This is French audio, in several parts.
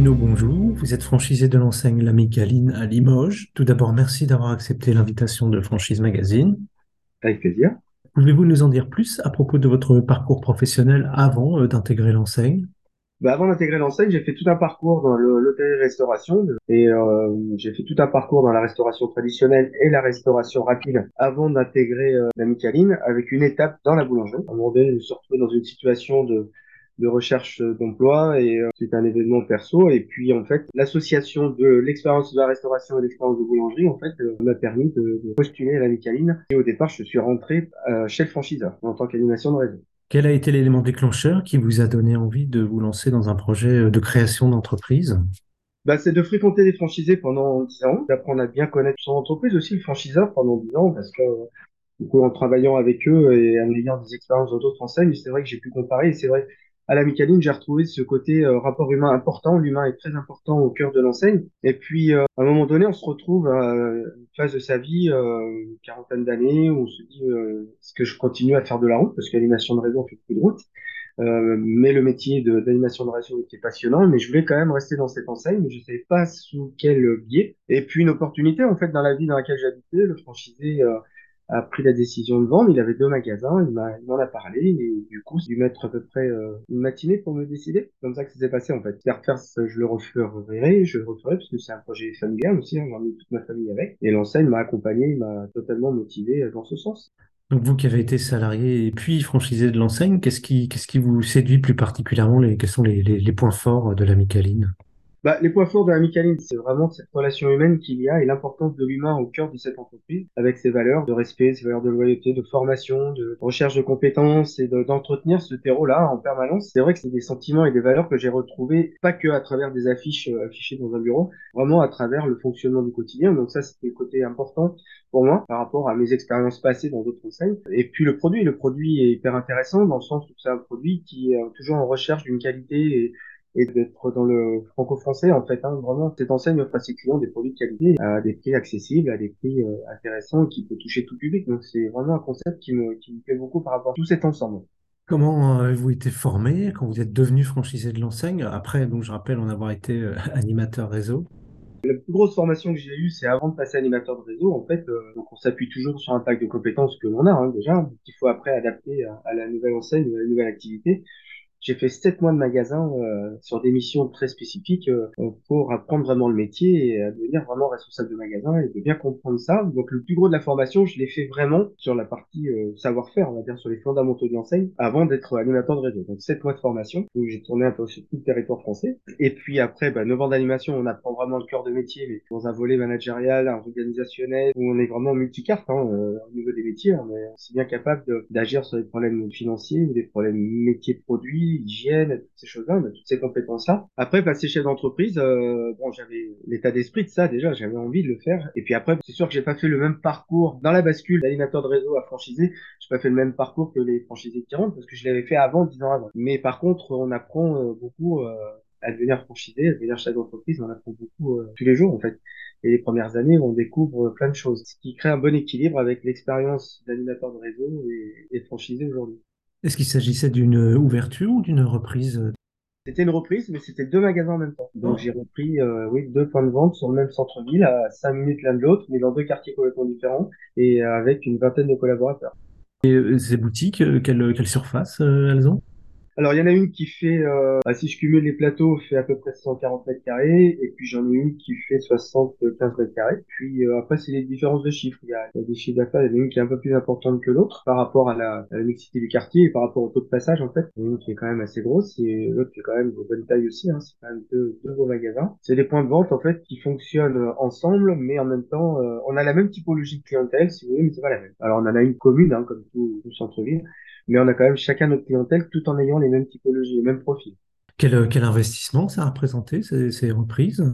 Bonjour. Vous êtes franchisé de l'enseigne L'Amicaline à Limoges. Tout d'abord, merci d'avoir accepté l'invitation de Franchise Magazine. Avec plaisir. Pouvez-vous nous en dire plus à propos de votre parcours professionnel avant euh, d'intégrer l'enseigne? Bah avant d'intégrer l'enseigne, j'ai fait tout un parcours dans l'hôtellerie-restauration et euh, j'ai fait tout un parcours dans la restauration traditionnelle et la restauration rapide avant d'intégrer euh, l'Amicaline avec une étape dans la boulangerie. À un moment donné, je me suis retrouvé dans une situation de de recherche d'emploi et euh, c'est un événement perso. Et puis en fait l'association de l'expérience de la restauration et l'expérience de boulangerie en fait euh, m'a permis de, de, postuler à la Micaline et au départ je suis rentré euh, chez le franchiseur en tant qu'animation de réseau. Quel a été l'élément déclencheur qui vous a donné envie de vous lancer dans un projet de création d'entreprise? Bah, c'est de fréquenter des franchisés pendant 10 ans, d'apprendre à bien connaître son entreprise aussi, le franchiseur pendant 10 ans, parce que du coup, en travaillant avec eux et en ayant des expériences dans d'autres enseignes, c'est vrai que j'ai pu comparer et c'est vrai à la Micaline, j'ai retrouvé ce côté euh, rapport humain important. L'humain est très important au cœur de l'enseigne. Et puis, euh, à un moment donné, on se retrouve à une phase de sa vie, euh, une quarantaine d'années, où on se dit est-ce que je continue à faire de la route? Parce qu'animation de réseau, on fait plus de route. mais le métier d'animation de, réseau était passionnant, mais je voulais quand même rester dans cette enseigne, mais je ne savais pas sous quel biais. Et puis une opportunité, en fait, dans la vie dans laquelle j'habitais, le franchisé a pris la décision de vendre. Il avait deux magasins, il m'en a, parlé et du coup, j'ai dû mettre à peu près euh, une matinée pour me décider. comme ça que ça s'est passé en fait. Faire je le referai, je le referai parce que c'est un projet familial aussi, hein, j'ai mis toute ma famille avec. Et l'enseigne m'a accompagné, il m'a totalement motivé euh, dans ce sens. Donc vous qui avez été salarié et puis franchisé de l'enseigne, qu'est-ce qui, vous séduit plus particulièrement Quels sont les, les, les points forts de la Micaline bah, les points forts de la c'est vraiment cette relation humaine qu'il y a et l'importance de l'humain au cœur de cette entreprise, avec ses valeurs de respect, ses valeurs de loyauté, de formation, de recherche de compétences et d'entretenir ce terreau-là en permanence. C'est vrai que c'est des sentiments et des valeurs que j'ai retrouvés pas que à travers des affiches euh, affichées dans un bureau, vraiment à travers le fonctionnement du quotidien. Donc ça, c'était le côté important pour moi par rapport à mes expériences passées dans d'autres enseignes. Et puis le produit, le produit est hyper intéressant dans le sens où c'est un produit qui est toujours en recherche d'une qualité et et d'être dans le franco-français en fait. Hein, vraiment, cette enseigne offre à ses clients des produits de qualité à des prix accessibles, à des prix euh, intéressants qui peut toucher tout public. Donc c'est vraiment un concept qui me, qui me plaît beaucoup par rapport à tout cet ensemble. Comment euh, avez-vous été formé? Quand vous êtes devenu franchisé de l'enseigne? Après, donc je rappelle en avoir été euh, animateur réseau. La plus grosse formation que j'ai eue, c'est avant de passer animateur de réseau. En fait, donc on s'appuie toujours sur un pack de compétences que l'on a hein, déjà, qu'il faut après adapter à, à, la nouvelle enseigne, à la nouvelle activité. J'ai fait sept mois de magasin euh, sur des missions très spécifiques euh, pour apprendre vraiment le métier et à devenir vraiment responsable de magasin et de bien comprendre ça. Donc le plus gros de la formation, je l'ai fait vraiment sur la partie euh, savoir-faire, on va dire sur les fondamentaux de l'enseigne, avant d'être animateur de réseau. Donc sept mois de formation où j'ai tourné un peu sur tout le territoire français. Et puis après, bah, 9 ans d'animation, on apprend vraiment le cœur de métier, mais dans un volet managérial, organisationnel, où on est vraiment multicarte hein, au niveau des métiers. On est aussi bien capable d'agir sur des problèmes financiers ou des problèmes métiers l'hygiène, toutes ces choses-là, toutes ces compétences-là. Après, passer chef d'entreprise, euh, bon, j'avais l'état d'esprit de ça déjà, j'avais envie de le faire. Et puis après, c'est sûr que j'ai pas fait le même parcours dans la bascule d'animateur de réseau à franchisé. J'ai pas fait le même parcours que les franchisés qui rentrent parce que je l'avais fait avant, dix ans avant. Mais par contre, on apprend euh, beaucoup euh, à devenir franchisé, à devenir chef d'entreprise, on apprend beaucoup tous les jours en fait. Et les premières années, on découvre plein de choses, ce qui crée un bon équilibre avec l'expérience d'animateur de réseau et, et franchisé aujourd'hui. Est-ce qu'il s'agissait d'une ouverture ou d'une reprise? C'était une reprise, mais c'était deux magasins en même temps. Donc j'ai repris euh, oui, deux points de vente sur le même centre-ville, à cinq minutes l'un de l'autre, mais dans deux quartiers complètement différents, et avec une vingtaine de collaborateurs. Et euh, ces boutiques, euh, quelle, quelle surface elles ont? Alors, il y en a une qui fait, euh, bah, si je cumule les plateaux, fait à peu près 140 mètres carrés, et puis j'en ai une qui fait 75 mètres carrés. Puis euh, après, c'est les différences de chiffres. Il y a, des chiffres d'affaires, il y en a une qui est un peu plus importante que l'autre par rapport à la, à la, mixité du quartier et par rapport au taux de passage, en fait. Il y en a une qui est quand même assez grosse, et l'autre qui est quand même de bonne taille aussi. Hein. C'est quand même deux, deux magasins. C'est des points de vente, en fait, qui fonctionnent ensemble, mais en même temps, euh, on a la même typologie de clientèle, si vous voulez, mais c'est pas la même. Alors, on en a une commune, hein, comme tout, tout centre-ville mais on a quand même chacun notre clientèle tout en ayant les mêmes typologies, les mêmes profils. Quel, quel investissement ça a représenté, ces reprises?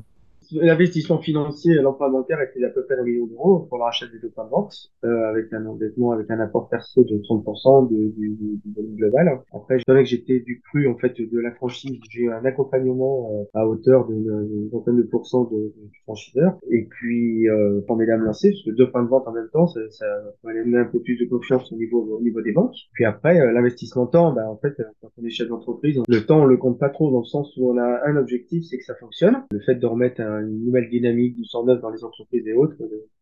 L'investissement financier, l'emprunt bancaire était d'à peu près un million d'euros pour le rachat des deux points de vente, euh, avec un endettement, avec un apport perso de 30% du, du, du global. Après, je savais que j'étais du cru en fait de la franchise. J'ai eu un accompagnement euh, à hauteur d'une vingtaine de pourcents de, du franchiseur. Et puis, euh, pour m'aider à me lancer, parce que deux points de vente en même temps, ça, ça allait donner un peu plus de confiance au niveau, au niveau des banques. Puis après, euh, l'investissement temps, bah, en fait, quand on est chef d'entreprise, le temps, on le compte pas trop dans le sens où on a un objectif, c'est que ça fonctionne. Le fait de remettre une nouvelle dynamique du 109 dans les entreprises et autres,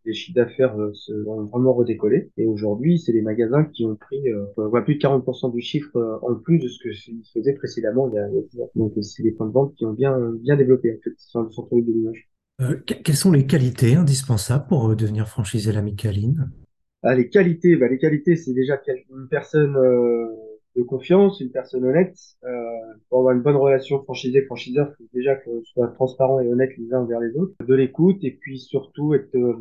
les chiffres d'affaires euh, se vont vraiment redécoller. Et aujourd'hui, c'est les magasins qui ont pris euh, plus de 40% du chiffre euh, en plus de ce que je faisais précédemment il y a, Donc c'est des points de vente qui ont bien bien développé en fait, sur le centre-ville de Limoges. Euh, quelles sont les qualités indispensables pour devenir franchisé la Micaline ah, Les qualités, bah, les qualités, c'est déjà une personne euh, de confiance, une personne honnête. Euh, pour avoir une bonne relation franchisé-franchiseur, il faut déjà que soit transparent et honnête les uns envers les autres. De l'écoute et puis surtout être euh,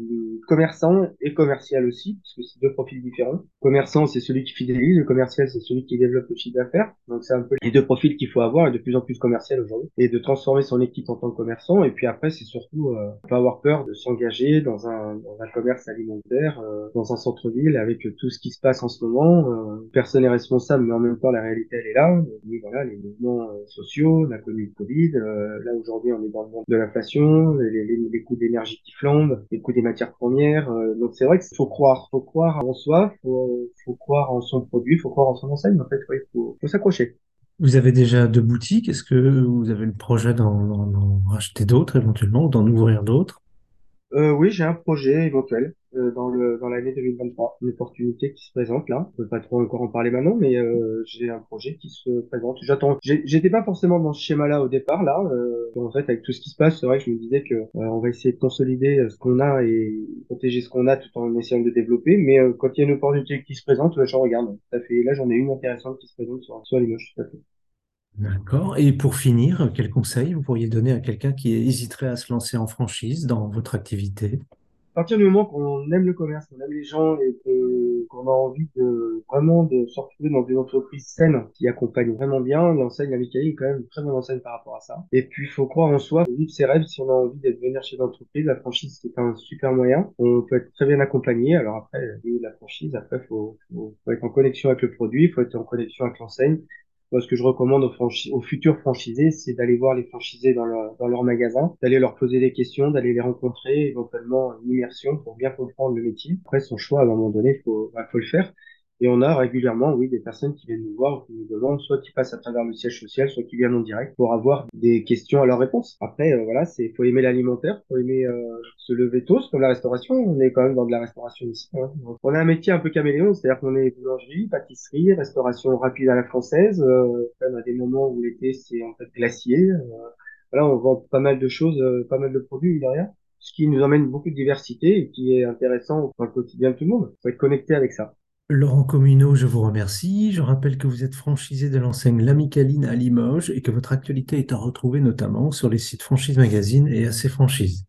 commerçant et commercial aussi, parce que c'est deux profils différents. Commerçant, c'est celui qui fidélise, le commercial, c'est celui qui développe le chiffre d'affaires. Donc c'est un peu les deux profils qu'il faut avoir et de plus en plus commercial aujourd'hui. Et de transformer son équipe en tant que commerçant. Et puis après, c'est surtout euh, pas avoir peur de s'engager dans un, dans un commerce alimentaire, euh, dans un centre-ville avec tout ce qui se passe en ce moment. Euh, personne n'est responsable, mais en même temps, la réalité, elle est là. Voilà, les mouvements euh, sociaux, la Covid, Covid. Euh, là, aujourd'hui, on est dans le monde de l'inflation, les, coûts d'énergie qui flambent, les coûts des matières premières. Euh, donc, c'est vrai qu'il faut croire. faut croire en soi, faut, faut croire en son produit, faut croire en son enseigne. En fait, il faut, faut s'accrocher. Vous avez déjà deux boutiques. Est-ce que vous avez le projet d'en racheter d'autres éventuellement ou d'en ouvrir d'autres? Euh, Oui, j'ai un projet éventuel. Euh, dans le dans l'année 2023. Une opportunité qui se présente là. Je peux pas trop encore en parler maintenant, mais euh, j'ai un projet qui se présente. J'attends. J'étais pas forcément dans ce schéma-là au départ là. Euh, en fait, avec tout ce qui se passe, c'est vrai que je me disais que on va essayer de consolider ce qu'on a et protéger ce qu'on a tout en essayant de développer. Mais quand il y a une opportunité qui se présente, j'en regarde. Ça fait là, j'en ai une intéressante qui se présente sur sur Limoges. Tout à fait. D'accord. Et pour finir, quel conseil vous pourriez donner à quelqu'un qui hésiterait à se lancer en franchise dans votre activité? À partir du moment qu'on aime le commerce, qu'on aime les gens et qu'on a envie de vraiment de se retrouver dans des entreprises saines qui accompagnent vraiment bien, l'enseigne Amicaline est quand même une très bonne enseigne par rapport à ça. Et puis il faut croire en soi, vivre ses rêves si on a envie d'être venir chez l'entreprise. La franchise c'est un super moyen. On peut être très bien accompagné. Alors après, la franchise, après faut, faut être en connexion avec le produit, il faut être en connexion avec l'enseigne ce que je recommande aux, futurs franchisés, c'est d'aller voir les franchisés dans leur, dans magasin, d'aller leur poser des questions, d'aller les rencontrer, éventuellement une immersion pour bien comprendre le métier. Après, son choix, à un moment donné, faut, bah, faut le faire. Et on a régulièrement, oui, des personnes qui viennent nous voir, qui nous demandent, soit qui passent à travers le siège social, soit qui viennent en direct pour avoir des questions à leur réponse. Après, euh, voilà, c'est faut aimer l'alimentaire, faut aimer euh, se lever tôt, comme la restauration. On est quand même dans de la restauration ici. Hein. On a un métier un peu caméléon, c'est-à-dire qu'on est boulangerie, pâtisserie, restauration rapide à la française. Euh, on a des moments où l'été c'est en fait glacier. Euh, voilà, on vend pas mal de choses, euh, pas mal de produits derrière ce qui nous emmène beaucoup de diversité et qui est intéressant pour le quotidien de tout le monde. Il faut être connecté avec ça. Laurent Communot, je vous remercie. Je rappelle que vous êtes franchisé de l'enseigne L'Amicaline à Limoges et que votre actualité est à retrouver notamment sur les sites Franchise Magazine et AC Franchise.